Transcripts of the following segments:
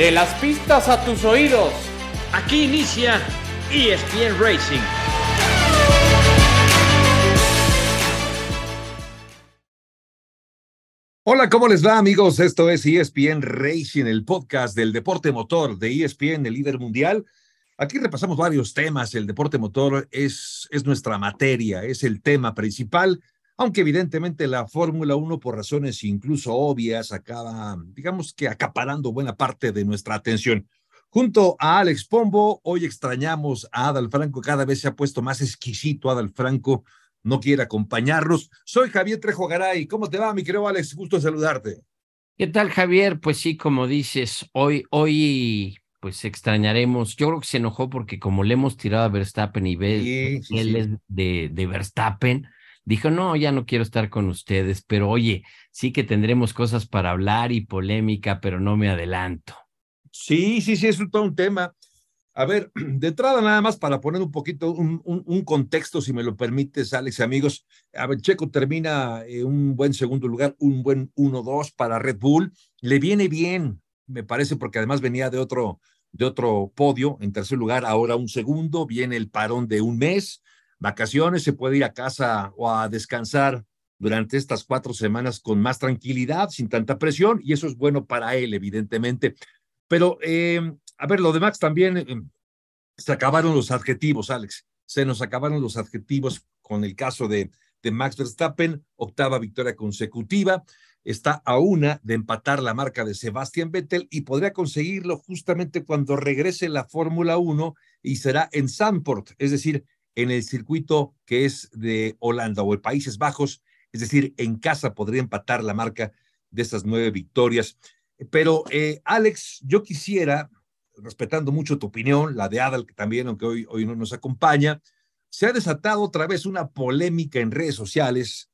De las pistas a tus oídos. Aquí inicia ESPN Racing. Hola, ¿cómo les va amigos? Esto es ESPN Racing, el podcast del deporte motor de ESPN, el líder mundial. Aquí repasamos varios temas. El deporte motor es, es nuestra materia, es el tema principal, aunque evidentemente la Fórmula 1, por razones incluso obvias, acaba, digamos que acaparando buena parte de nuestra atención. Junto a Alex Pombo, hoy extrañamos a Adal Franco, cada vez se ha puesto más exquisito Adal Franco no quiere acompañarnos. Soy Javier Trejo Garay. ¿Cómo te va, mi querido Alex? Gusto saludarte. ¿Qué tal, Javier? Pues sí, como dices, hoy, hoy, pues extrañaremos. Yo creo que se enojó porque como le hemos tirado a Verstappen y ve, él es de, de Verstappen, dijo, no, ya no quiero estar con ustedes, pero oye, sí que tendremos cosas para hablar y polémica, pero no me adelanto. Sí, sí, sí, es todo un tema. A ver, de entrada nada más para poner un poquito un, contexto, si me lo permites, Alex amigos. A ver, Checo termina en un buen segundo lugar, un buen 1-2 para Red Bull. Le viene bien, me parece, porque además venía de otro, de otro podio en tercer lugar, ahora un segundo, viene el parón de un mes, vacaciones, se puede ir a casa o a descansar durante estas cuatro semanas con más tranquilidad, sin tanta presión, y eso es bueno para él, evidentemente. Pero eh, a ver, lo de Max también, eh, se acabaron los adjetivos, Alex. Se nos acabaron los adjetivos con el caso de, de Max Verstappen, octava victoria consecutiva. Está a una de empatar la marca de Sebastian Vettel y podría conseguirlo justamente cuando regrese la Fórmula 1 y será en Zandvoort, es decir, en el circuito que es de Holanda o de Países Bajos, es decir, en casa podría empatar la marca de esas nueve victorias. Pero, eh, Alex, yo quisiera respetando mucho tu opinión, la de Adal, que también, aunque hoy, hoy no nos acompaña, se ha desatado otra vez una polémica en redes sociales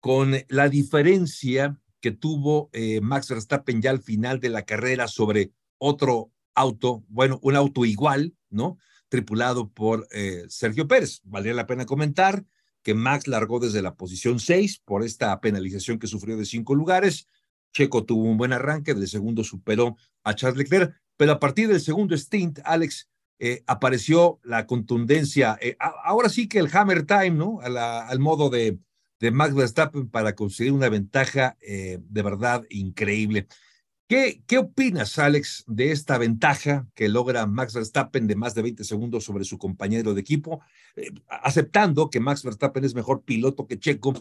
con la diferencia que tuvo eh, Max Verstappen ya al final de la carrera sobre otro auto, bueno, un auto igual, ¿no? Tripulado por eh, Sergio Pérez. Valdría la pena comentar que Max largó desde la posición 6 por esta penalización que sufrió de cinco lugares. Checo tuvo un buen arranque, del segundo superó a Charles Leclerc, pero a partir del segundo stint, Alex, eh, apareció la contundencia. Eh, ahora sí que el hammer time, ¿no? al modo de, de Max Verstappen para conseguir una ventaja de verdad increíble. ¿Qué, ¿Qué opinas, Alex, de esta ventaja que logra Max Verstappen de más de 20 segundos sobre su compañero de equipo? aceptando que Max Verstappen es mejor piloto que Checo,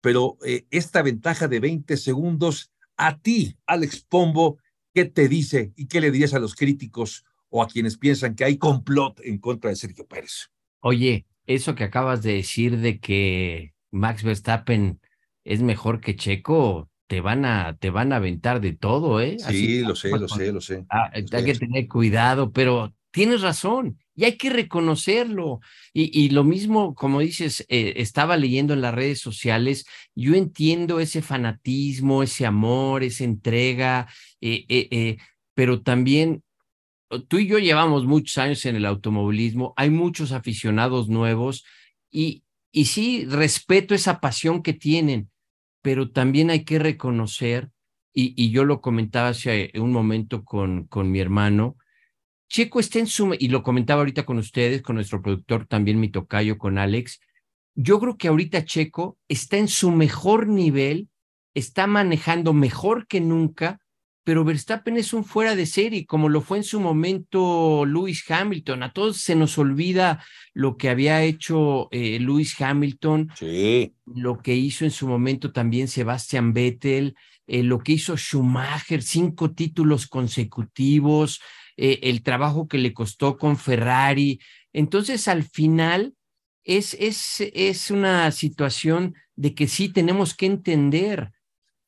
pero esta ventaja de 20 segundos, a ti, Alex Pombo, ¿Qué te dice y qué le dirías a los críticos o a quienes piensan que hay complot en contra de Sergio Pérez? Oye, eso que acabas de decir de que Max Verstappen es mejor que Checo, te van a, te van a aventar de todo, ¿eh? Sí, lo sé, lo sé, lo sé. Ah, hay que tener cuidado, pero tienes razón y hay que reconocerlo. Y, lo mismo, como dices, eh, estaba leyendo en las redes sociales, yo entiendo ese fanatismo, ese amor, esa entrega, eh, eh, pero también tú y yo llevamos muchos años en el automovilismo, hay muchos aficionados nuevos y, y sí, respeto esa pasión que tienen, pero también hay que reconocer, y, yo lo comentaba hace un momento con, con mi hermano, Checo está en su, y lo comentaba ahorita con ustedes, con nuestro productor también, mi tocayo, con Alex, yo creo que ahorita Checo está en su mejor nivel, está manejando mejor que nunca, pero Verstappen es un fuera de serie, como lo fue en su momento Lewis Hamilton. A todos se nos olvida lo que había hecho eh, Lewis Hamilton, sí. lo que hizo en su momento también Sebastian Vettel, eh, lo que hizo Schumacher, cinco títulos consecutivos, eh, el trabajo que le costó con Ferrari. Entonces, al final, es, es, es una situación de que sí tenemos que entender.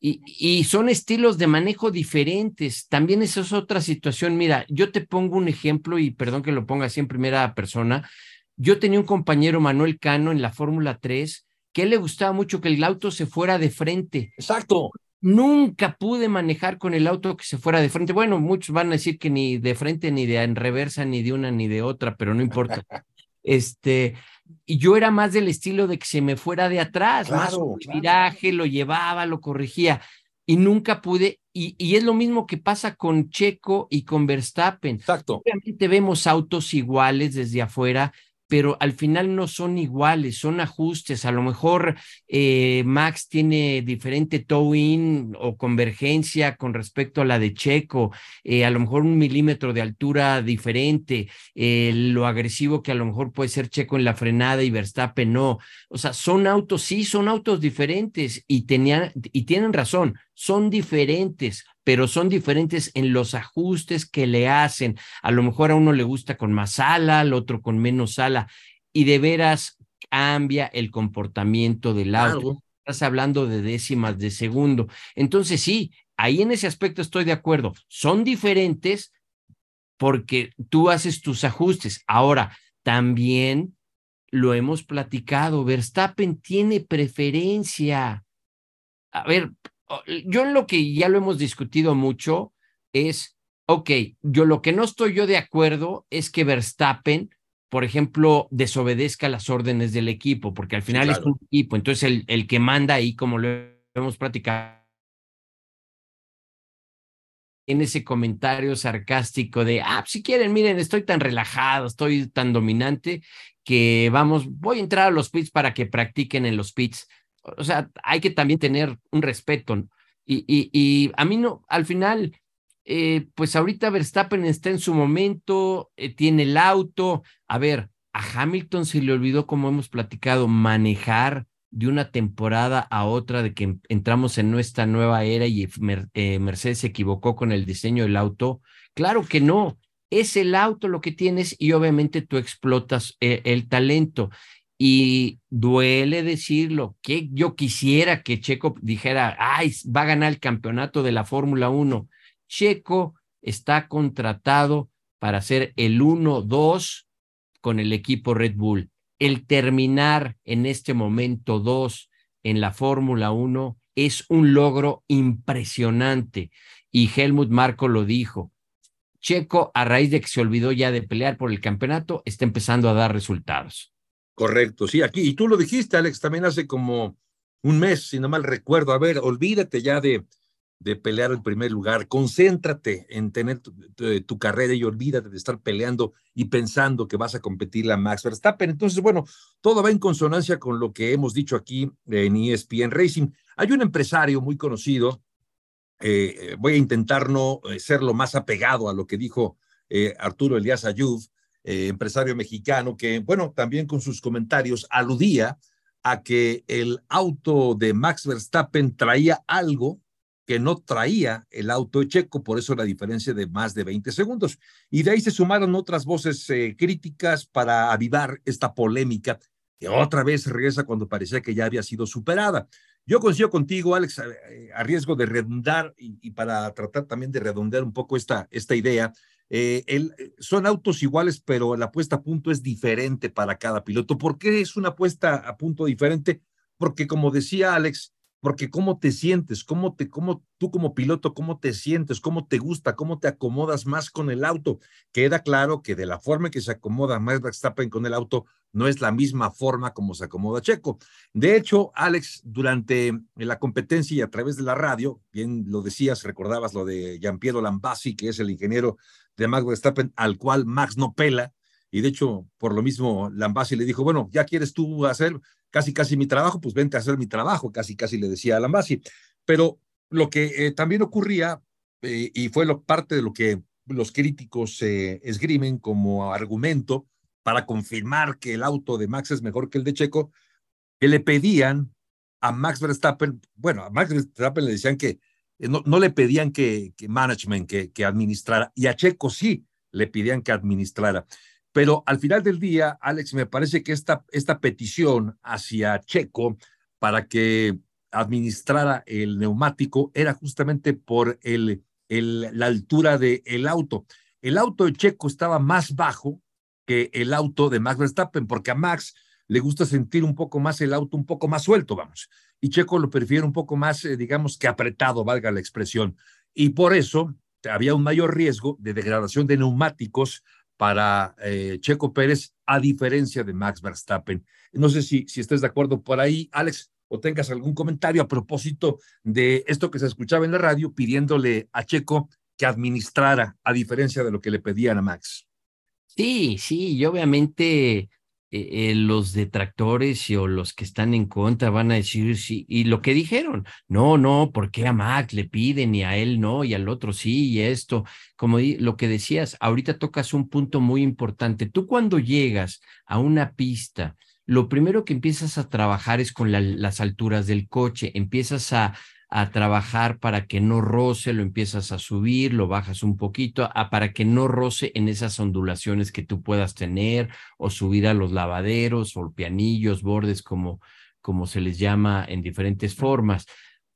Y, y, son estilos de manejo diferentes. También esa es otra situación. Mira, yo te pongo un ejemplo y perdón que lo ponga así en primera persona. Yo tenía un compañero, Manuel Cano, en la Fórmula 3, que él le gustaba mucho que el auto se fuera de frente. Exacto. Nunca pude manejar con el auto que se fuera de frente. Bueno, muchos van a decir que ni de frente, ni de en reversa, ni de una, ni de otra, pero no importa. Este, y yo era más del estilo de que se me fuera de atrás, más un viraje, lo llevaba, lo corregía. y nunca pude, y, y, es lo mismo que pasa con Checo y con Verstappen. Exacto. Obviamente vemos autos iguales desde afuera, pero al final no son iguales, son ajustes. A lo mejor eh, Max tiene diferente tow-in o convergencia con respecto a la de Checo, eh, a lo mejor un milímetro de altura diferente, eh, lo agresivo que a lo mejor puede ser Checo en la frenada y Verstappen no. O sea, son autos, sí, son autos diferentes y, tenían, y tienen razón, son diferentes, pero son diferentes en los ajustes que le hacen. A lo mejor a uno le gusta con más ala, al otro con menos ala, y de veras cambia el comportamiento del auto. Estás hablando de décimas de segundo. Entonces, sí, ahí en ese aspecto estoy de acuerdo. Son diferentes porque tú haces tus ajustes. Ahora, también lo hemos platicado, Verstappen tiene preferencia. A ver, yo en lo que ya lo hemos discutido mucho es, ok, yo lo que no estoy yo de acuerdo es que Verstappen, por ejemplo, desobedezca las órdenes del equipo, porque al final es un equipo, entonces el, el que manda ahí, como lo hemos platicado, en ese comentario sarcástico de, ah, si quieren, miren, estoy tan relajado, estoy tan dominante, que vamos, voy a entrar a los pits para que practiquen en los pits o sea, hay que también tener un respeto. Y, y, y a mí no, al final, eh, pues ahorita Verstappen está en su momento, eh, tiene el auto. A ver, a Hamilton se le olvidó, como hemos platicado, manejar de una temporada a otra, de que entramos en nuestra nueva era y eh, Mercedes se equivocó con el diseño del auto. Claro que no, es el auto lo que tienes y obviamente tú explotas el talento. Y duele decirlo, que yo quisiera que Checo dijera, ay, va a ganar el campeonato de la Fórmula 1. Checo está contratado para ser el 1-2 con el equipo Red Bull. El terminar en este momento 2 en la Fórmula 1 es un logro impresionante. Y Helmut Marco lo dijo. Checo, a raíz de que se olvidó ya de pelear por el campeonato, está empezando a dar resultados. Correcto, sí, aquí, y tú lo dijiste, Alex, también hace como un mes, si no mal recuerdo. A ver, olvídate ya de, de pelear el primer lugar, concéntrate en tener tu, carrera y olvídate de estar peleando y pensando que vas a competir la Max Verstappen. Entonces, bueno, todo va en consonancia con lo que hemos dicho aquí en ESPN Racing. Hay un empresario muy conocido, eh, voy a intentar no eh, ser lo más apegado a lo que dijo eh, Arturo Elías Ayud, eh, empresario mexicano, que, bueno, también con sus comentarios aludía a que el auto de Max Verstappen traía algo que no traía el auto Checo, por eso la diferencia de más de 20 segundos. Y de ahí se sumaron otras voces eh, críticas para avivar esta polémica, que otra vez regresa cuando parecía que ya había sido superada. Yo coincido contigo, Alex, eh, a, riesgo de redundar y, y, para tratar también de redondear un poco esta, esta idea, eh, el, eh, son autos iguales, pero la puesta a punto es diferente para cada piloto. ¿Por qué es una puesta a punto diferente? Porque como decía Alex, porque cómo te sientes, cómo te, cómo tú como piloto, cómo te sientes, cómo te gusta, cómo te acomodas más con el auto. Queda claro que de la forma en que se acomoda Max Verstappen con el auto no es la misma forma como se acomoda Checo. De hecho, Alex, durante la competencia y a través de la radio, bien lo decías, recordabas lo de Giampiero Lambasi, que es el ingeniero de Max Verstappen, al cual Max no pela, y de hecho, por lo mismo, Lambasi le dijo, bueno, ya quieres tú hacer casi, casi mi trabajo, pues vente a hacer mi trabajo, casi, casi le decía a Lambasi. Pero lo que eh, también ocurría, eh, y fue lo, parte de lo que los críticos eh, esgrimen como argumento para confirmar que el auto de Max es mejor que el de Checo, que le pedían a Max Verstappen, bueno, a Max Verstappen le decían que no, no le pedían que, que management, que, que administrara, y a Checo sí le pedían que administrara. Pero al final del día, Alex, me parece que esta, esta petición hacia Checo para que administrara el neumático era justamente por el, el, la altura del el auto. El auto de Checo estaba más bajo que el auto de Max Verstappen, porque a Max le gusta sentir un poco más el auto, un poco más suelto, vamos. Y Checo lo prefiere un poco más, eh, digamos que apretado, valga la expresión. Y por eso había un mayor riesgo de degradación de neumáticos para eh, Checo Pérez, a diferencia de Max Verstappen. No sé si, si estés de acuerdo por ahí, Alex, o tengas algún comentario a propósito de esto que se escuchaba en la radio pidiéndole a Checo que administrara, a diferencia de lo que le pedían a Max. Sí, sí, y obviamente eh, eh, los detractores y, o los que están en contra van a decir sí, y lo que dijeron, no, no, ¿por qué a Max le piden y a él no y al otro sí y esto? Como lo que decías, ahorita tocas un punto muy importante. Tú cuando llegas a una pista, lo primero que empiezas a trabajar es con las alturas del coche, empiezas a a trabajar para que no roce, lo empiezas a subir, lo bajas un poquito, a, para que no roce en esas ondulaciones que tú puedas tener o subir a los lavaderos o pianillos, bordes, como, como se les llama en diferentes formas.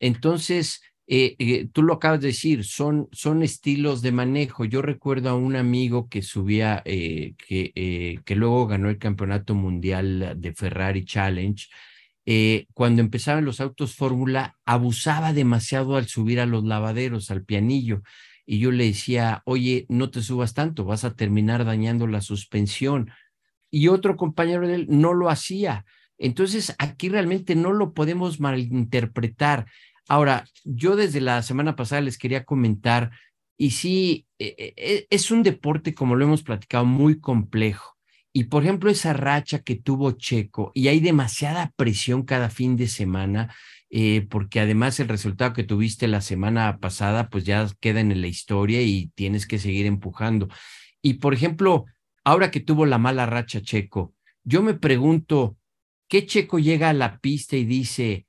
Entonces, eh, eh, tú lo acabas de decir, son, son estilos de manejo. Yo recuerdo a un amigo que subía, eh, que, que luego ganó el campeonato mundial de Ferrari Challenge, eh, cuando empezaban los autos Fórmula, abusaba demasiado al subir a los lavaderos, al pianillo. Y yo le decía, oye, no te subas tanto, vas a terminar dañando la suspensión. Y otro compañero de él no lo hacía. Entonces, aquí realmente no lo podemos malinterpretar. Ahora, yo desde la semana pasada les quería comentar, y sí, e, e, es un deporte, como lo hemos platicado, muy complejo. Y por ejemplo, esa racha que tuvo Checo, y hay demasiada presión cada fin de semana, eh, porque además el resultado que tuviste la semana pasada, pues ya queda en la historia y tienes que seguir empujando. Y por ejemplo, ahora que tuvo la mala racha Checo, yo me pregunto, ¿qué Checo llega a la pista y dice,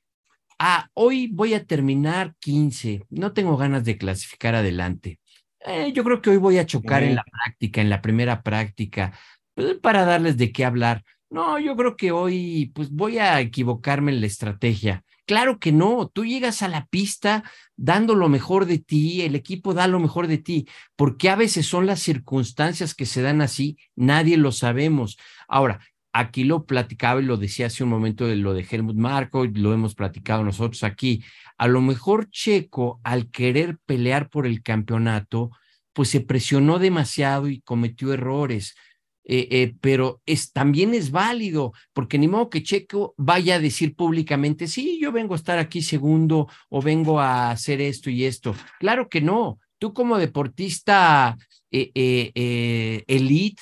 ah, hoy voy a terminar 15, no tengo ganas de clasificar adelante? Eh, yo creo que hoy voy a chocar en la práctica, en la primera práctica. Pues, para darles de qué hablar. No, yo creo que hoy pues voy a equivocarme en la estrategia. Claro que no, tú llegas a la pista dando lo mejor de ti, el equipo da lo mejor de ti, porque a veces son las circunstancias que se dan así, nadie lo sabemos. Ahora, aquí lo platicaba y lo decía hace un momento de lo de Helmut Marko, lo hemos platicado nosotros aquí. A lo mejor Checo, al querer pelear por el campeonato, pues se presionó demasiado y cometió errores eh, eh, pero es, también es válido, porque ni modo que Checo vaya a decir públicamente, sí, yo vengo a estar aquí segundo o vengo a hacer esto y esto. Claro que no. Tú como deportista eh, elite,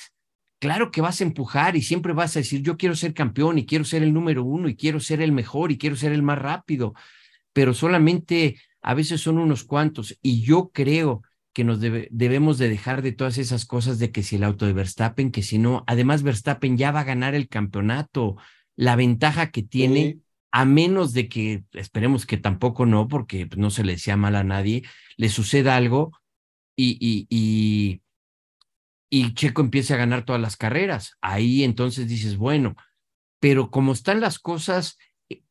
claro que vas a empujar y siempre vas a decir, yo quiero ser campeón y quiero ser el número uno y quiero ser el mejor y quiero ser el más rápido, pero solamente a veces son unos cuantos y yo creo que nos debemos de dejar de todas esas cosas de que si el auto de Verstappen, que si no, además Verstappen ya va a ganar el campeonato, la ventaja que tiene, a menos de que, esperemos que tampoco no, porque no se le decía mal a nadie, le suceda algo y, y, y, y Checo empiece a ganar todas las carreras. Ahí entonces dices, bueno, pero como están las cosas,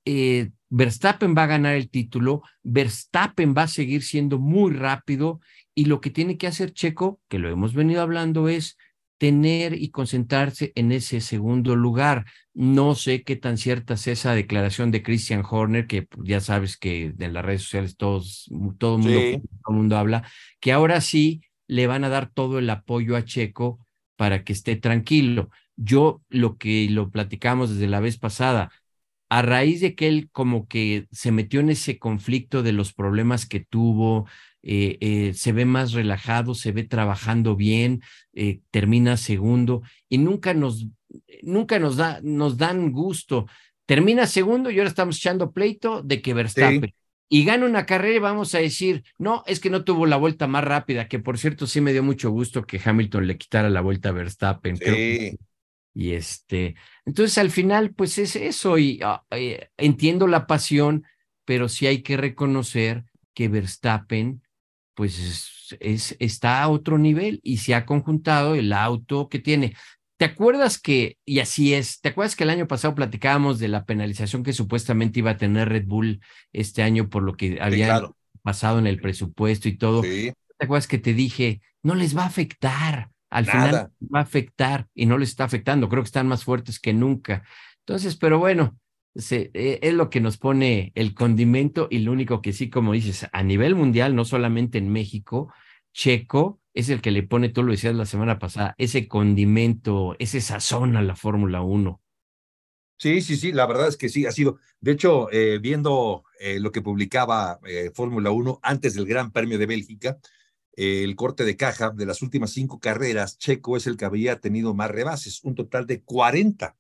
eh, Verstappen va a ganar el título, Verstappen va a seguir siendo muy rápido y lo que tiene que hacer Checo, que lo hemos venido hablando, es tener y concentrarse en ese segundo lugar. No sé qué tan cierta es esa declaración de Christian Horner, que ya sabes que en las redes sociales todos, todo el mundo, todo mundo habla, que ahora sí le van a dar todo el apoyo a Checo para que esté tranquilo. Yo lo que lo platicamos desde la vez pasada, a raíz de que él como que se metió en ese conflicto de los problemas que tuvo, eh, eh, se ve más relajado, se ve trabajando bien, eh, termina segundo y nunca nos, nunca nos, da, nos dan gusto. Termina segundo y ahora estamos echando pleito de que Verstappen. Y gana una carrera y vamos a decir, no, es que no tuvo la vuelta más rápida, que por cierto sí me dio mucho gusto que Hamilton le quitara la vuelta a Verstappen. Y este, entonces al final, pues es eso, y ah, entiendo la pasión, pero sí hay que reconocer que Verstappen pues es, está a otro nivel y se ha conjuntado el auto que tiene. ¿Te acuerdas que, y así es, ¿te acuerdas que el año pasado platicábamos de la penalización que supuestamente iba a tener Red Bull este año por lo que había pasado en el presupuesto y todo? ¿Te acuerdas que te dije, no les va a afectar? Al final va a afectar y no les está afectando. Creo que están más fuertes que nunca. Entonces, pero bueno, e, es lo que nos pone el condimento y lo único que sí, como dices, a nivel mundial, no solamente en México, Checo es el que le pone, tú lo decías la semana pasada, ese condimento, ese sazón a la Fórmula 1. Sí, sí, sí, la verdad es que sí, ha sido. De hecho, eh, viendo eh, lo que publicaba eh, Fórmula 1 antes del Gran Premio de Bélgica, el corte de caja de las últimas cinco carreras, Checo es el que había tenido más rebases, un total de 40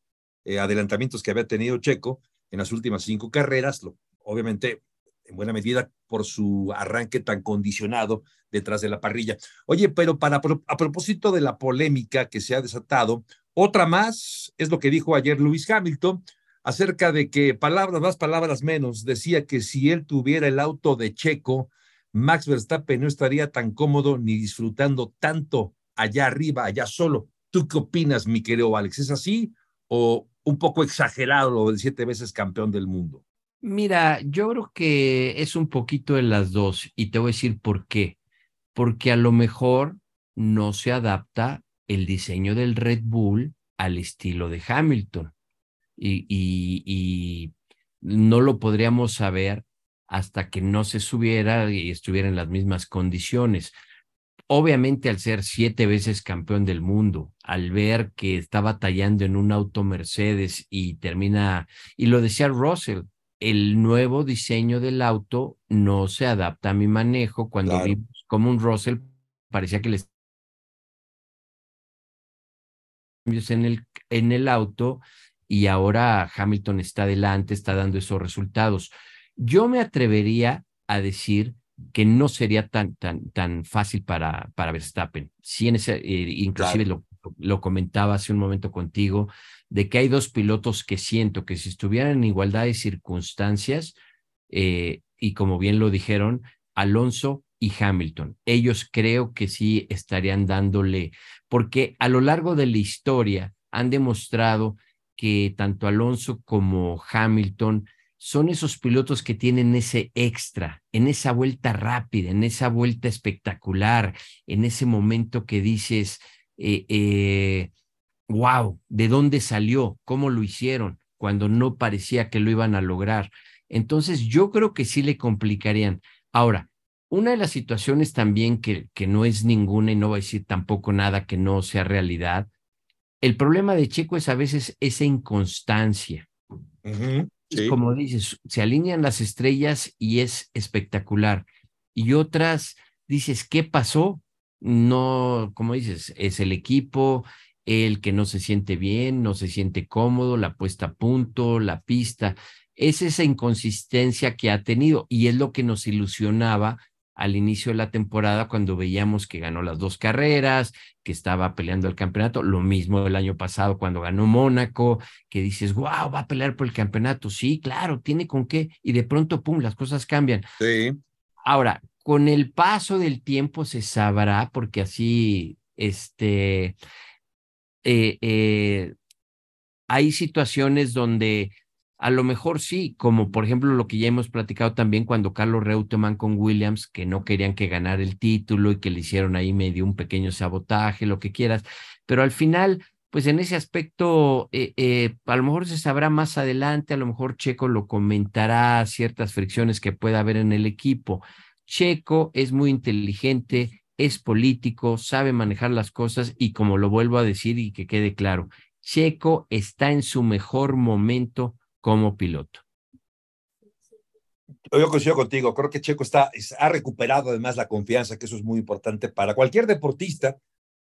adelantamientos que había tenido Checo en las últimas cinco carreras, lo, obviamente en buena medida por su arranque tan condicionado detrás de la parrilla. Oye, pero para a propósito de la polémica que se ha desatado, otra más es lo que dijo ayer Luis Hamilton acerca de que palabras más, palabras menos, decía que si él tuviera el auto de Checo, Max Verstappen no estaría tan cómodo ni disfrutando tanto allá arriba, allá solo. ¿Tú qué opinas, mi querido Alex? ¿Es así o un poco exagerado lo del siete veces campeón del mundo? Mira, yo creo que es un poquito de las dos y te voy a decir por qué. Porque a lo mejor no se adapta el diseño del Red Bull al estilo de Hamilton y, y, no lo podríamos saber hasta que no se subiera y estuviera en las mismas condiciones. Obviamente al ser siete veces campeón del mundo, al ver que está batallando en un auto Mercedes y termina, y lo decía Russell, el nuevo diseño del auto no se adapta a mi manejo. Cuando vimos como un Russell parecía que le en el, en el auto y ahora Hamilton está adelante, está dando esos resultados. Yo me atrevería a decir que no sería tan, tan, tan fácil para, para Verstappen. Sí, en ese, eh, inclusive lo, lo comentaba hace un momento contigo, de que hay dos pilotos que siento que si estuvieran en igualdad de circunstancias, eh, y como bien lo dijeron, Alonso y Hamilton, ellos creo que sí estarían dándole, porque a lo largo de la historia han demostrado que tanto Alonso como Hamilton son esos pilotos que tienen ese extra, en esa vuelta rápida, en esa vuelta espectacular, en ese momento que dices, eh, eh, wow, ¿de dónde salió? ¿Cómo lo hicieron? Cuando no parecía que lo iban a lograr. Entonces, yo creo que sí le complicarían. Ahora, una de las situaciones también que, que no es ninguna y no voy a decir tampoco nada que no sea realidad, el problema de Checo es a veces esa inconstancia. Como dices, se alinean las estrellas y es espectacular. Y otras, dices, ¿qué pasó? No, como dices, es el equipo, el que no se siente bien, no se siente cómodo, la puesta a punto, la pista. Es esa inconsistencia que ha tenido y es lo que nos ilusionaba al inicio de la temporada cuando veíamos que ganó las dos carreras, que estaba peleando el campeonato, lo mismo el año pasado cuando ganó Mónaco, que dices, wow, va a pelear por el campeonato, sí, claro, tiene con qué, y de pronto, pum, las cosas cambian. Sí. Ahora, con el paso del tiempo se sabrá, porque así, este, eh, eh, hay situaciones donde a lo mejor sí, como por ejemplo lo que ya hemos platicado también cuando Carlos Reutemann con Williams, que no querían que ganara el título y que le hicieron ahí medio un pequeño sabotaje, lo que quieras, pero al final, pues en ese aspecto, eh, a lo mejor se sabrá más adelante, a lo mejor Checo lo comentará, ciertas fricciones que pueda haber en el equipo. Checo es muy inteligente, es político, sabe manejar las cosas y como lo vuelvo a decir y que quede claro, Checo está en su mejor momento como piloto. Yo coincido contigo, creo que Checo está, ha recuperado además la confianza, que eso es muy importante para cualquier deportista.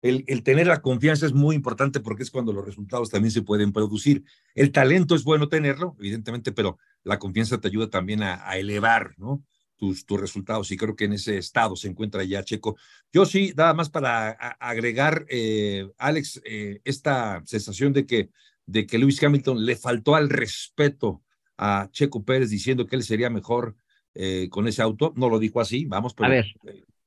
El, el, tener la confianza es muy importante porque es cuando los resultados también se pueden producir. El talento es bueno tenerlo, evidentemente, pero la confianza te ayuda también a, elevar, ¿no? tus, resultados y creo que en ese estado se encuentra ya Checo. Yo sí, nada más para agregar, eh, Alex, eh, esta sensación de que, de que Lewis Hamilton le faltó al respeto a Checo Pérez diciendo que él sería mejor eh, con ese auto. No lo dijo así, vamos, pero ver.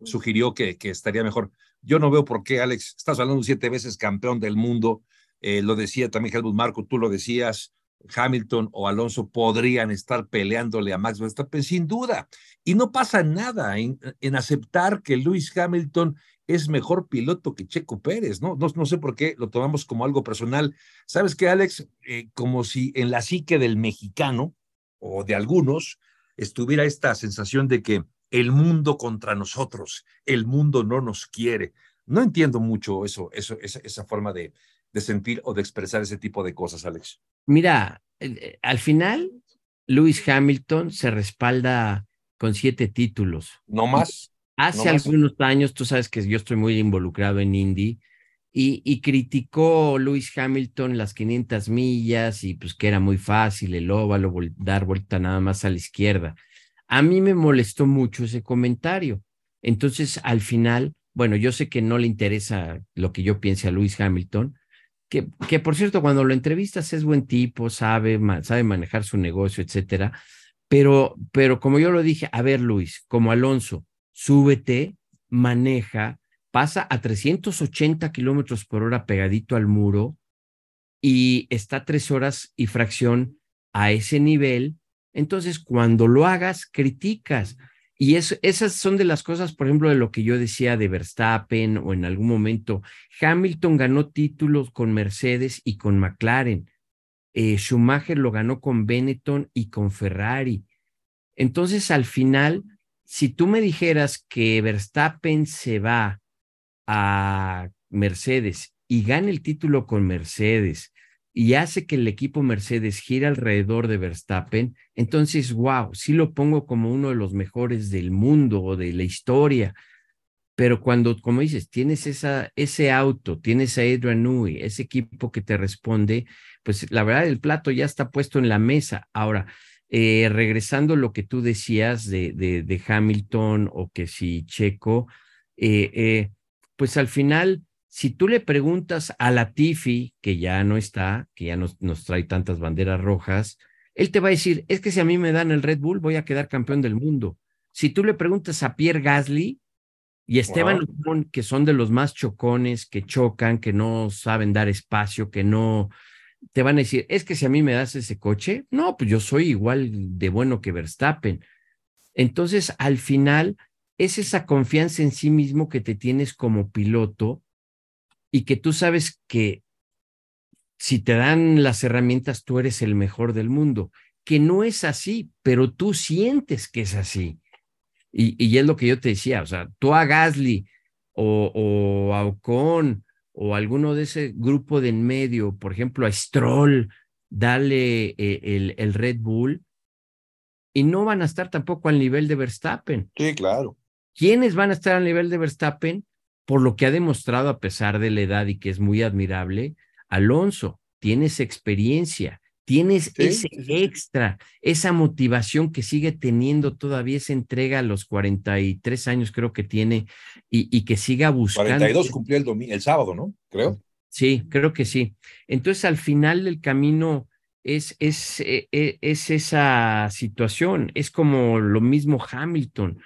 sugirió que, que estaría mejor. Yo no veo por qué, Alex, estás hablando siete veces campeón del mundo, lo decía también Helmut Marco, tú lo decías, Hamilton o Alonso podrían estar peleándole a Max Verstappen sin duda. Y no pasa nada en, aceptar que Lewis Hamilton es mejor piloto que Checo Pérez, ¿no? No, no sé por qué lo tomamos como algo personal. ¿Sabes qué, Alex? Eh, como si en la psique del mexicano o de algunos estuviera esta sensación de que el mundo contra nosotros, el mundo no nos quiere. No entiendo mucho eso, eso esa, esa forma de, de sentir o de expresar ese tipo de cosas, Alex? Mira, eh, al final, Lewis Hamilton se respalda con siete títulos. No más. Hace algunos años, tú sabes que yo estoy muy involucrado en Indy, y, y, criticó Lewis Hamilton las 500 millas y pues que era muy fácil el óvalo, dar vuelta nada más a la izquierda. A mí me molestó mucho ese comentario. Entonces, al final, bueno, yo sé que no le interesa lo que yo piense a Lewis Hamilton, que, que por cierto, cuando lo entrevistas es buen tipo, sabe, sabe manejar su negocio, etcétera. Pero, pero como yo lo dije, a ver, Luis, como Alonso, súbete, maneja, pasa a 380 kilómetros por hora pegadito al muro y está tres horas y fracción a ese nivel, entonces cuando lo hagas, criticas. Y esas son de las cosas, por ejemplo, de lo que yo decía de Verstappen o en algún momento. Hamilton ganó títulos con Mercedes y con McLaren. Eh, Schumacher lo ganó con Benetton y con Ferrari. Entonces, al final, si tú me dijeras que Verstappen se va a Mercedes y gana el título con Mercedes y hace que el equipo Mercedes gire alrededor de Verstappen, entonces, wow, sí lo pongo como uno de los mejores del mundo o de la historia. Pero cuando, como dices, tienes ese auto, tienes a Adrian Newey, ese equipo que te responde, pues la verdad el plato ya está puesto en la mesa. Ahora, eh, regresando a lo que tú decías de, de, de Hamilton o que si Checo, eh, eh, pues al final, si tú le preguntas a la Tifi, que ya no está, que ya nos, nos trae tantas banderas rojas, él te va a decir, es que si a mí me dan el Red Bull, voy a quedar campeón del mundo. Si tú le preguntas a Pierre Gasly y Esteban que son de los más chocones, que chocan, que no saben dar espacio, que no, te van a decir, es que si a mí me das ese coche, no, pues yo soy igual de bueno que Verstappen. Entonces, al final, es esa confianza en sí mismo que te tienes como piloto y que tú sabes que si te dan las herramientas, tú eres el mejor del mundo, que no es así, pero tú sientes que es así. Y, y es lo que yo te decía, o sea, tú a Gasly o, o a Ocon o alguno de ese grupo de en medio, por ejemplo, a Stroll, dale eh, el, el Red Bull, y no van a estar tampoco al nivel de Verstappen. Sí, claro. ¿Quiénes van a estar al nivel de Verstappen? Por lo que ha demostrado a pesar de la edad y que es muy admirable, Alonso, tienes experiencia, tienes ese extra, esa motivación que sigue teniendo todavía esa entrega a los 43 años creo que tiene y, que siga buscando. 42 cumplió el, el sábado, ¿no? Creo. Sí, creo que sí. Entonces al final del camino es, es, es, e, es esa situación, es como lo mismo Hamilton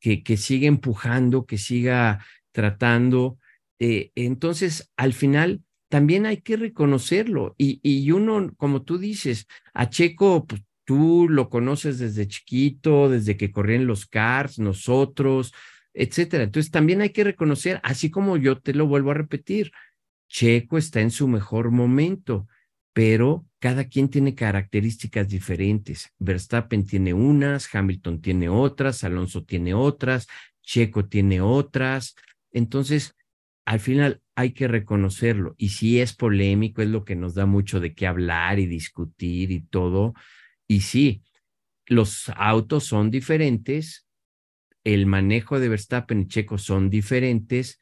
que, siga empujando, que siga tratando. Eh, entonces, al final, también hay que reconocerlo. Y, y uno, como tú dices, a Checo, pues tú lo conoces desde chiquito, desde que corrían los cars, nosotros, etcétera. Entonces, también hay que reconocer, así como yo te lo vuelvo a repetir, Checo está en su mejor momento pero cada quien tiene características diferentes. Verstappen tiene unas, Hamilton tiene otras, Alonso tiene otras, Checo tiene otras. Entonces, al final hay que reconocerlo. Y si es polémico, es lo que nos da mucho de qué hablar y discutir y todo. Y sí, los autos son diferentes, el manejo de Verstappen y Checo son diferentes,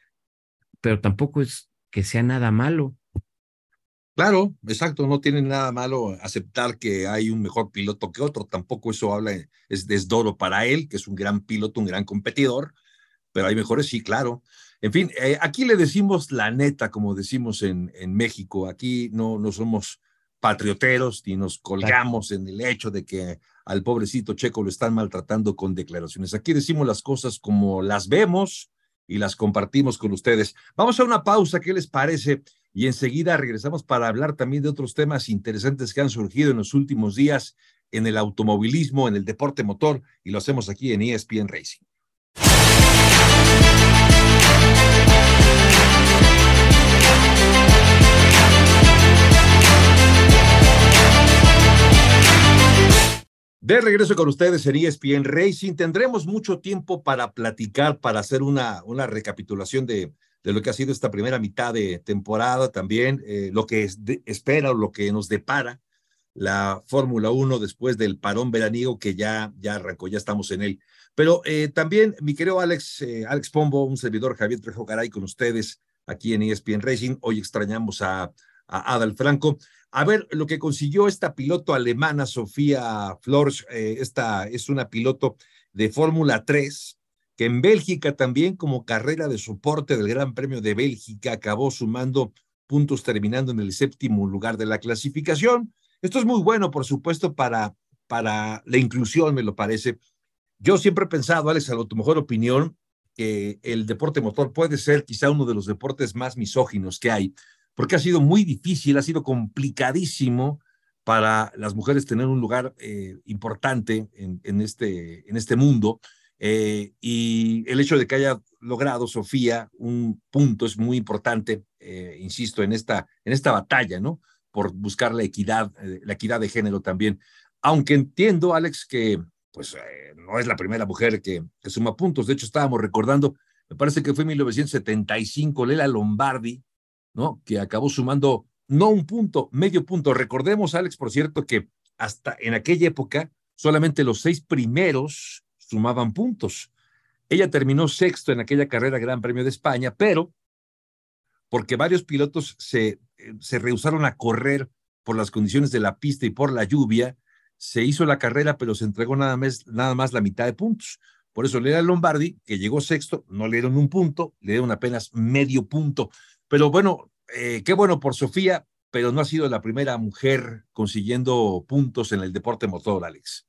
pero tampoco es que sea nada malo. Claro, exacto, no tiene nada malo aceptar que hay un mejor piloto que otro, tampoco eso habla, es desdoro para él, que es un gran piloto, un gran competidor, pero hay mejores, sí, claro. En fin, eh, aquí le decimos la neta, como decimos en, en México, aquí no, no somos patrioteros ni nos colgamos en el hecho de que al pobrecito Checo lo están maltratando con declaraciones. Aquí decimos las cosas como las vemos y las compartimos con ustedes. Vamos a una pausa, ¿qué les parece? y enseguida regresamos para hablar también de otros temas interesantes que han surgido en los últimos días en el automovilismo, en el deporte motor, y lo hacemos aquí en ESPN Racing. De regreso con ustedes en ESPN Racing, tendremos mucho tiempo para platicar, para hacer una, una recapitulación de, de lo que ha sido esta primera mitad de temporada también, eh, lo que espera o lo que nos depara la Fórmula 1 después del parón veraniego que ya, ya arrancó, ya estamos en él. Pero eh, también, mi querido Alex, eh, Alex Pombo, un servidor Javier Trejo Garay con ustedes aquí en ESPN Racing. Hoy extrañamos a, a Adal Franco. A ver, lo que consiguió esta piloto alemana, Sofía Flores, esta es una piloto de Fórmula 3, que en Bélgica también como carrera de soporte del Gran Premio de Bélgica acabó sumando puntos terminando en el séptimo lugar de la clasificación. Esto es muy bueno, por supuesto, para, para la inclusión, me lo parece. Yo siempre he pensado, Alex, a tu mejor opinión, que el deporte motor puede ser quizá uno de los deportes más misóginos que hay, porque ha sido muy difícil, ha sido complicadísimo para las mujeres tener un lugar eh, importante en, en, este, en este mundo. Eh, y el hecho de que haya logrado Sofía un punto es muy importante, eh, insisto, en esta, en esta batalla, ¿no? Por buscar la equidad, eh, la equidad de género también. Aunque entiendo, Alex, que pues no es la primera mujer que, que, suma puntos. De hecho, estábamos recordando, me parece que fue en 1975, Lela Lombardi, ¿no? Que acabó sumando no un punto, medio punto. Recordemos, Alex, por cierto, que hasta en aquella época solamente los seis primeros sumaban puntos. Ella terminó sexto en aquella carrera Gran Premio de España, pero porque varios pilotos se, eh, se rehusaron a correr por las condiciones de la pista y por la lluvia, se hizo la carrera, pero se entregó nada más, nada más la mitad de puntos. Por eso Lea Lombardi, que llegó sexto, no le dieron un punto, le dieron apenas medio punto. Pero bueno, eh, qué bueno por Sofía, pero no ha sido la primera mujer consiguiendo puntos en el deporte motor, Alex.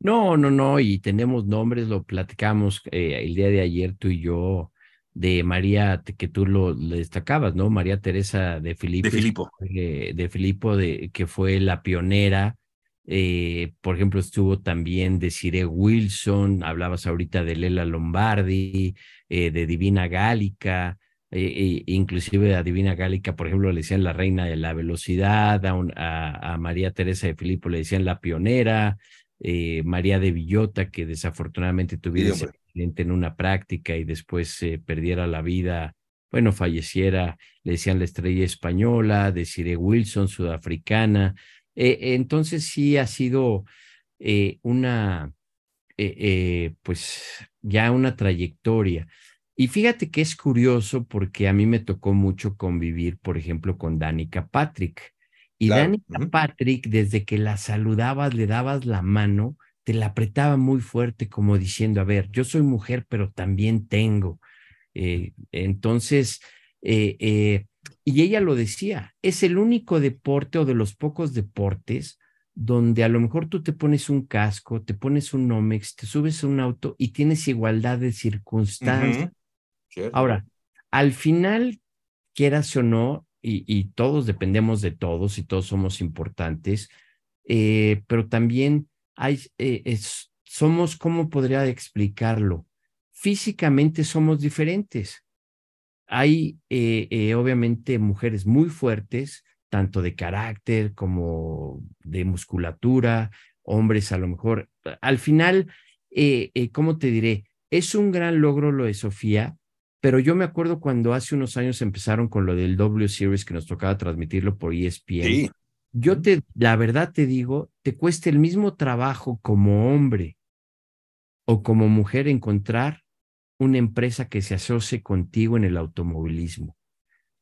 No, no, no, y tenemos nombres, lo platicamos eh, el día de ayer tú y yo, de María, que tú lo destacabas, ¿no? María Teresa de Filipo. De Filipo. de Filipo, de, que fue la pionera. Eh, por ejemplo, estuvo también de Cire Wilson, hablabas ahorita de Lela Lombardi, eh, de Divina Gálica, inclusive a Divina Gálica, por ejemplo, le decían la reina de la velocidad, a, a María Teresa de Filipo le decían la pionera, eh, María de Villota, que desafortunadamente tuviera ese accidente en una práctica y después eh, perdiera la vida, bueno, falleciera, le decían la estrella española, de Cire Wilson, sudafricana. Eh, entonces sí ha sido una, pues ya una trayectoria. Y fíjate que es curioso porque a mí me tocó mucho convivir, por ejemplo, con Danica Patrick. Y Danica Patrick, desde que la saludabas, le dabas la mano, te la apretaba muy fuerte, como diciendo, a ver, yo soy mujer, pero también tengo. Eh, entonces, eh, eh, y ella lo decía, es el único deporte o de los pocos deportes donde a lo mejor tú te pones un casco, te pones un Nomex, te subes a un auto y tienes igualdad de circunstancias. Ahora, al final, quieras o no, y, todos dependemos de todos y todos somos importantes, eh, pero también hay, eh, somos, ¿cómo podría explicarlo? Físicamente somos diferentes. Hay eh, obviamente mujeres muy fuertes, tanto de carácter como de musculatura, hombres a lo mejor. Al final, ¿cómo te diré? Es un gran logro lo de Sofía, pero yo me acuerdo cuando hace unos años empezaron con lo del W Series que nos tocaba transmitirlo por ESPN. Yo te, la verdad te digo, te cuesta el mismo trabajo como hombre o como mujer encontrar una empresa que se asocie contigo en el automovilismo.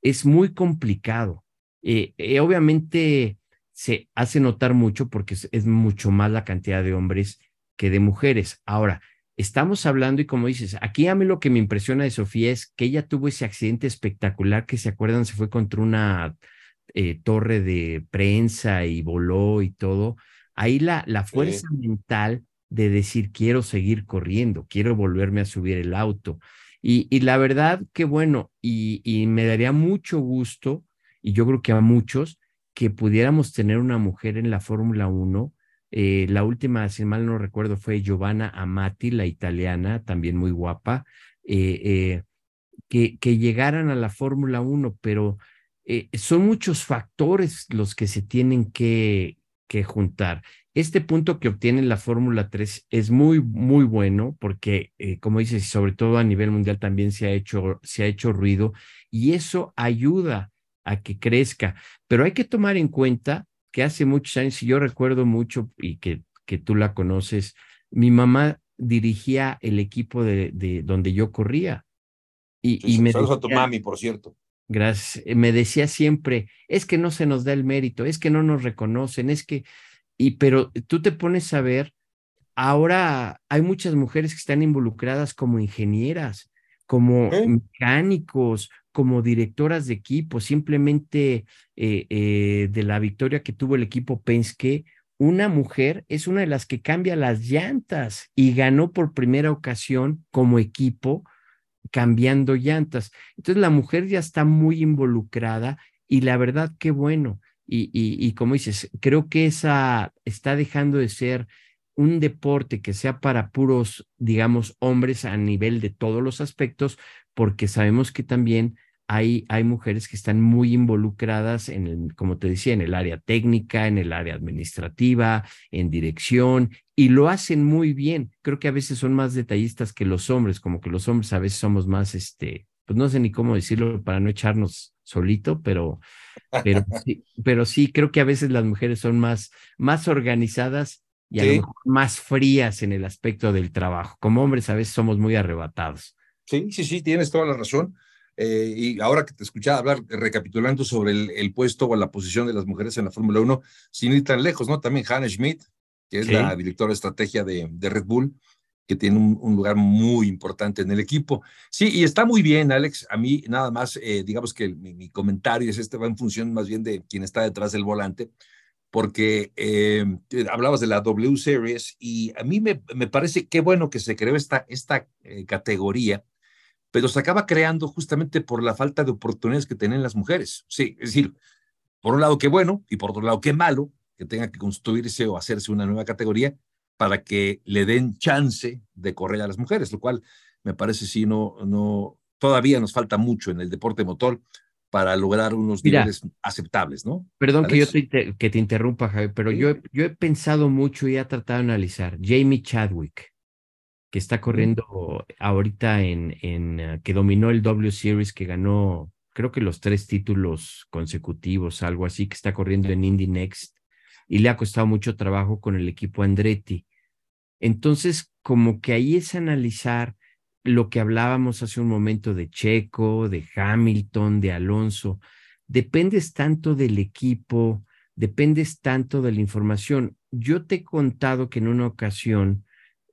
Es muy complicado. Eh, eh, obviamente se hace notar mucho porque es mucho más la cantidad de hombres que de mujeres. Ahora, estamos hablando y como dices, aquí a mí lo que me impresiona de Sofía es que ella tuvo ese accidente espectacular que se acuerdan, se fue contra una eh, torre de prensa y voló y todo. Ahí la, la fuerza mental de decir, quiero seguir corriendo, quiero volverme a subir el auto. Y, y la verdad que bueno, y, y me daría mucho gusto, y yo creo que a muchos, que pudiéramos tener una mujer en la Fórmula 1 eh, la última, si mal no recuerdo, fue Giovanna Amati, la italiana, también muy guapa, eh, eh, que, que, llegaran a la Fórmula 1, pero son muchos factores los que se tienen que, que juntar. este punto que obtiene la Fórmula 3 es muy, muy bueno porque, como dices, sobre todo a nivel mundial también se ha, hecho, se ha hecho ruido y eso ayuda a que crezca. Pero hay que tomar en cuenta que hace muchos años, y yo recuerdo mucho y que, que tú la conoces, mi mamá dirigía el equipo de, de donde yo corría. Y, y me Saludos a tu mami, por cierto. Gracias. Me decía siempre, es que no se nos da el mérito, es que no nos reconocen, es que y pero tú te pones a ver, ahora hay muchas mujeres que están involucradas como ingenieras, como mecánicos, como directoras de equipo, simplemente eh, eh, de la victoria que tuvo el equipo Penske, una mujer es una de las que cambia las llantas y ganó por primera ocasión como equipo cambiando llantas. Entonces la mujer ya está muy involucrada y la verdad qué bueno. Y, y, como dices, creo que esa está dejando de ser un deporte que sea para puros, digamos, hombres a nivel de todos los aspectos, porque sabemos que también hay, hay mujeres que están muy involucradas en, el, como te decía, en el área técnica, en el área administrativa, en dirección, y lo hacen muy bien. Creo que a veces son más detallistas que los hombres, como que los hombres a veces somos más, este, pues no sé ni cómo decirlo para no echarnos solito, pero pero sí, pero sí, creo que a veces las mujeres son más, más organizadas y a lo mejor más frías en el aspecto del trabajo. Como hombres a veces somos muy arrebatados. Sí, sí, sí, tienes toda la razón. Eh, y ahora que te escuchaba hablar, recapitulando sobre el, puesto o la posición de las mujeres en la Fórmula 1, sin ir tan lejos, ¿no? También Hannah Schmidt, que es la directora de estrategia de, de Red Bull, que tiene un, lugar muy importante en el equipo. Sí, y está muy bien, Alex. A mí nada más, eh, digamos que mi, comentario es este, va en función más bien de quien está detrás del volante, porque eh, hablabas de la W Series y a mí me, me parece qué bueno que se creó esta, esta eh, categoría, pero se acaba creando justamente por la falta de oportunidades que tienen las mujeres. Sí, es decir, por un lado qué bueno y por otro lado qué malo que tenga que construirse o hacerse una nueva categoría, para que le den chance de correr a las mujeres, lo cual me parece si no, no, todavía nos falta mucho en el deporte motor para lograr unos niveles aceptables, ¿no? Perdón que yo te, que te interrumpa, Javier, pero yo, yo he pensado mucho y he tratado de analizar. Jamie Chadwick, que está corriendo ahorita en, en, eh, que dominó el W Series, que ganó, creo que los tres títulos consecutivos, algo así, que está corriendo en Indy Next y le ha costado mucho trabajo con el equipo Andretti. Entonces, como que ahí es analizar lo que hablábamos hace un momento de Checo, de Hamilton, de Alonso. Dependes tanto del equipo, dependes tanto de la información. Yo te he contado que en una ocasión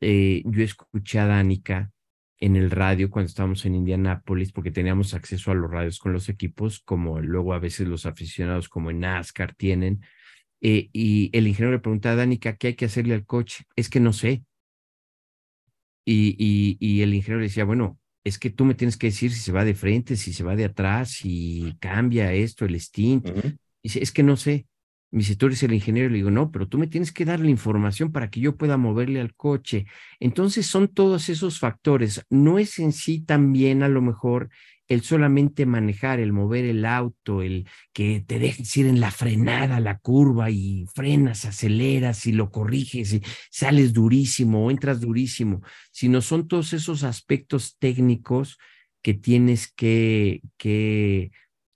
eh, yo escuché a Danica en el radio cuando estábamos en Indianápolis, porque teníamos acceso a los radios con los equipos, como luego a veces los aficionados como en NASCAR tienen, eh, y el ingeniero le pregunta a Danica, ¿qué hay que hacerle al coche? Es que no sé. Y, y, y, el ingeniero le decía, bueno, es que tú me tienes que decir si se va de frente, si se va de atrás, si cambia esto, el stint. Dice, es que no sé. Me dice, tú eres el ingeniero. Le digo, no, pero tú me tienes que dar la información para que yo pueda moverle al coche. Entonces son todos esos factores. No es en sí también a lo mejor el solamente manejar, el mover el auto, el que te dejes ir en la frenada, la curva y frenas, aceleras y lo corriges y sales durísimo o entras durísimo, sino son todos esos aspectos técnicos que tienes que, que,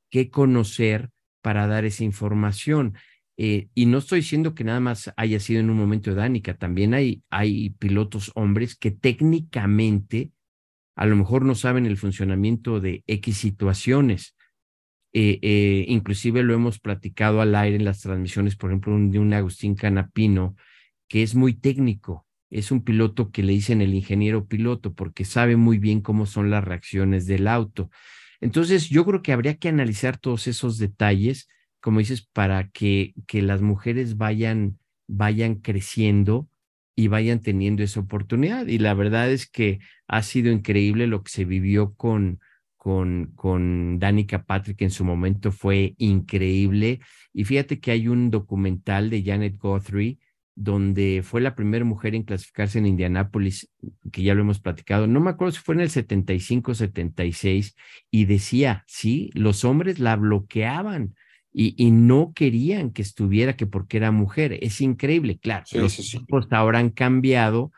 que conocer para dar esa información. Eh, y no estoy diciendo que nada más haya sido en un momento de Dánica, también hay, hay pilotos hombres que técnicamente a lo mejor no saben el funcionamiento de X situaciones. Eh, eh, inclusive lo hemos platicado al aire en las transmisiones, por ejemplo, de un Agustín Canapino, que es muy técnico. Es un piloto que le dicen el ingeniero piloto porque sabe muy bien cómo son las reacciones del auto. Entonces, yo creo que habría que analizar todos esos detalles, como dices, para que, que las mujeres vayan, vayan creciendo y vayan teniendo esa oportunidad. Y la verdad es que ha sido increíble lo que se vivió con, con, con Danica Patrick en su momento, fue increíble. Y fíjate que hay un documental de Janet Guthrie donde fue la primera mujer en clasificarse en Indianápolis, que ya lo hemos platicado, no me acuerdo si fue en el 75, 76, y decía, sí, los hombres la bloqueaban y, no querían que estuviera, que porque era mujer. Es increíble, claro. los tiempos ahora han cambiado,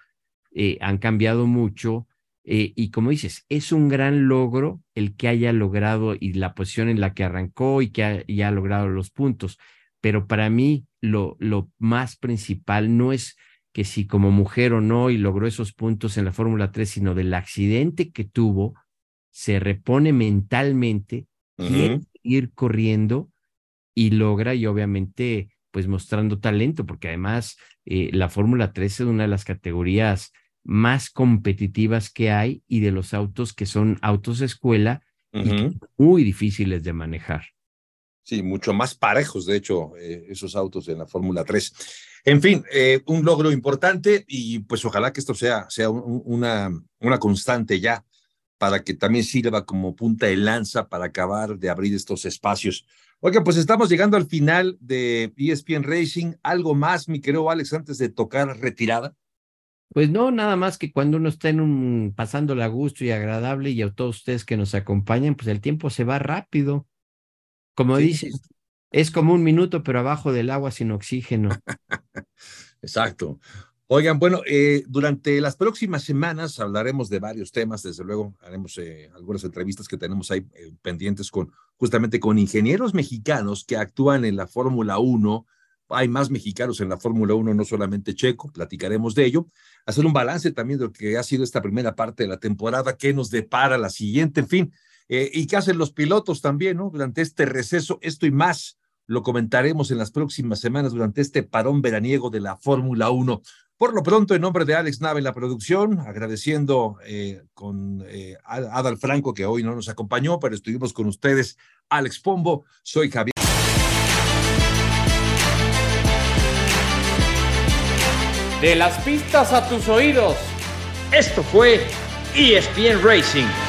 eh, han cambiado mucho. Eh, y como dices, es un gran logro el que haya logrado y la posición en la que arrancó y que haya logrado los puntos. Pero para mí lo, lo más principal no es que si como mujer o no y logró esos puntos en la Fórmula 3, sino del accidente que tuvo, se repone mentalmente, quiere ir corriendo y logra y obviamente pues mostrando talento, porque además eh, la Fórmula 3 es una de las categorías más competitivas que hay y de los autos que son autos de escuela y muy difíciles de manejar. Sí, mucho más parejos, de hecho, eh, esos autos en la Fórmula 3. En fin, eh, un logro importante y pues ojalá que esto sea, sea una, una constante ya para que también sirva como punta de lanza para acabar de abrir estos espacios. Oiga, pues estamos llegando al final de ESPN Racing. ¿Algo más, mi querido Alex, antes de tocar retirada? Pues no, nada más que cuando uno está en un pasando a gusto y agradable y a todos ustedes que nos acompañan, pues el tiempo se va rápido. Como dices, es como un minuto, pero abajo del agua sin oxígeno. Exacto. Oigan, bueno, eh, durante las próximas semanas hablaremos de varios temas, desde luego haremos eh, algunas entrevistas que tenemos ahí eh, pendientes con justamente con ingenieros mexicanos que actúan en la Fórmula 1. Hay más mexicanos en la Fórmula 1, no solamente Checo, platicaremos de ello. Hacer un balance también de lo que ha sido esta primera parte de la temporada, qué nos depara la siguiente, en fin, y qué hacen los pilotos también, ¿no? Durante este receso, esto y más lo comentaremos en las próximas semanas durante este parón veraniego de la Fórmula 1. Por lo pronto, en nombre de Alex Nave en la producción, agradeciendo eh, con eh, Adal Franco, que hoy no nos acompañó, pero estuvimos con ustedes, Alex Pombo, soy Javier. De las pistas a tus oídos. Esto fue ESPN Racing